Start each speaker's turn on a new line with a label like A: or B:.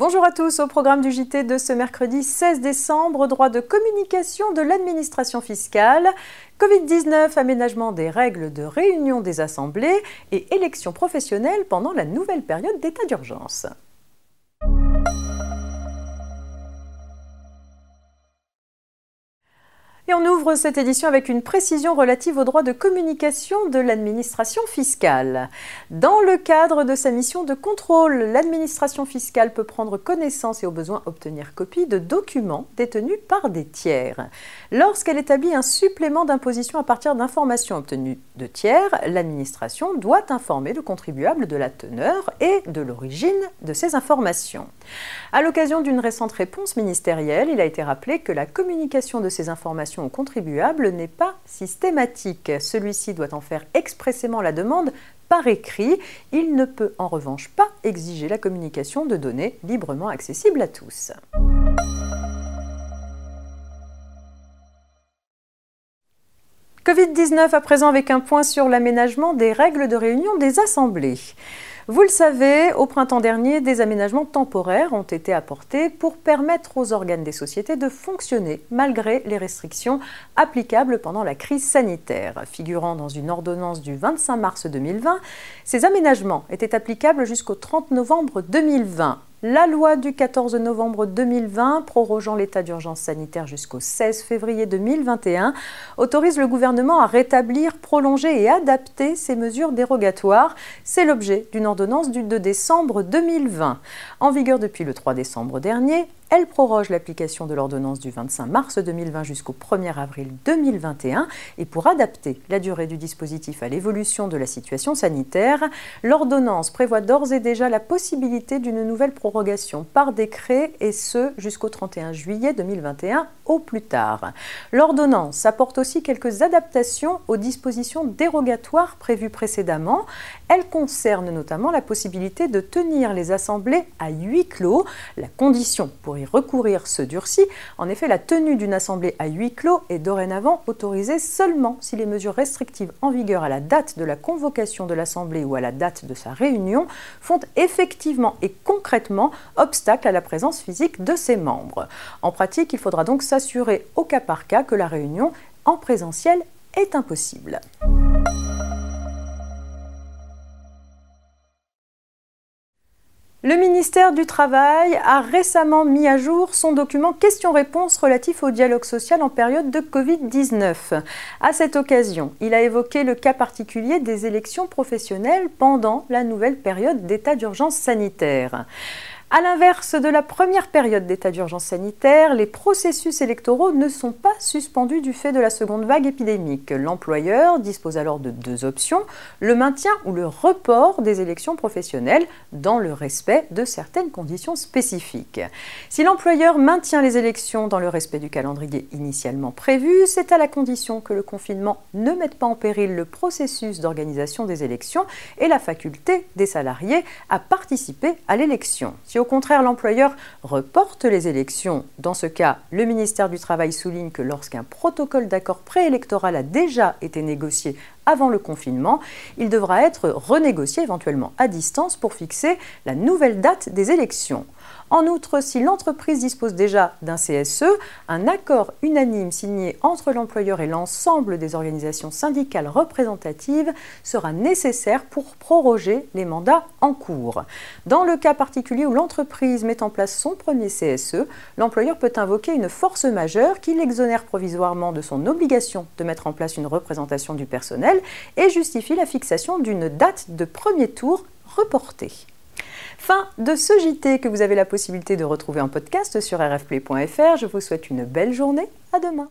A: Bonjour à tous, au programme du JT de ce mercredi 16 décembre, droit de communication de l'administration fiscale, Covid-19, aménagement des règles de réunion des assemblées et élections professionnelles pendant la nouvelle période d'état d'urgence. On ouvre cette édition avec une précision relative aux droits de communication de l'administration fiscale. Dans le cadre de sa mission de contrôle, l'administration fiscale peut prendre connaissance et au besoin obtenir copie de documents détenus par des tiers. Lorsqu'elle établit un supplément d'imposition à partir d'informations obtenues de tiers, l'administration doit informer le contribuable de la teneur et de l'origine de ces informations. À l'occasion d'une récente réponse ministérielle, il a été rappelé que la communication de ces informations contribuable n'est pas systématique. Celui-ci doit en faire expressément la demande par écrit. Il ne peut en revanche pas exiger la communication de données librement accessibles à tous. Covid-19 à présent avec un point sur l'aménagement des règles de réunion des assemblées. Vous le savez, au printemps dernier, des aménagements temporaires ont été apportés pour permettre aux organes des sociétés de fonctionner malgré les restrictions applicables pendant la crise sanitaire. Figurant dans une ordonnance du 25 mars 2020, ces aménagements étaient applicables jusqu'au 30 novembre 2020. La loi du 14 novembre 2020, prorogeant l'état d'urgence sanitaire jusqu'au 16 février 2021, autorise le gouvernement à rétablir, prolonger et adapter ces mesures dérogatoires. C'est l'objet d'une ordonnance du 2 décembre 2020. En vigueur depuis le 3 décembre dernier, elle proroge l'application de l'ordonnance du 25 mars 2020 jusqu'au 1er avril 2021 et pour adapter la durée du dispositif à l'évolution de la situation sanitaire, l'ordonnance prévoit d'ores et déjà la possibilité d'une nouvelle prorogation par décret et ce jusqu'au 31 juillet 2021 au plus tard. L'ordonnance apporte aussi quelques adaptations aux dispositions dérogatoires prévues précédemment. Elle concerne notamment la possibilité de tenir les assemblées à huis clos, la condition pour recourir se durcit. En effet, la tenue d'une assemblée à huis clos est dorénavant autorisée seulement si les mesures restrictives en vigueur à la date de la convocation de l'assemblée ou à la date de sa réunion font effectivement et concrètement obstacle à la présence physique de ses membres. En pratique, il faudra donc s'assurer au cas par cas que la réunion en présentiel est impossible. Le ministère du Travail a récemment mis à jour son document questions-réponses relatif au dialogue social en période de Covid-19. À cette occasion, il a évoqué le cas particulier des élections professionnelles pendant la nouvelle période d'état d'urgence sanitaire. À l'inverse de la première période d'état d'urgence sanitaire, les processus électoraux ne sont pas suspendus du fait de la seconde vague épidémique. L'employeur dispose alors de deux options, le maintien ou le report des élections professionnelles dans le respect de certaines conditions spécifiques. Si l'employeur maintient les élections dans le respect du calendrier initialement prévu, c'est à la condition que le confinement ne mette pas en péril le processus d'organisation des élections et la faculté des salariés à participer à l'élection au contraire l'employeur reporte les élections, dans ce cas, le ministère du Travail souligne que lorsqu'un protocole d'accord préélectoral a déjà été négocié avant le confinement, il devra être renégocié éventuellement à distance pour fixer la nouvelle date des élections. En outre, si l'entreprise dispose déjà d'un CSE, un accord unanime signé entre l'employeur et l'ensemble des organisations syndicales représentatives sera nécessaire pour proroger les mandats en cours. Dans le cas particulier où l'entreprise met en place son premier CSE, l'employeur peut invoquer une force majeure qui l'exonère provisoirement de son obligation de mettre en place une représentation du personnel et justifie la fixation d'une date de premier tour reportée. Fin de ce JT que vous avez la possibilité de retrouver en podcast sur rfplay.fr. Je vous souhaite une belle journée. À demain.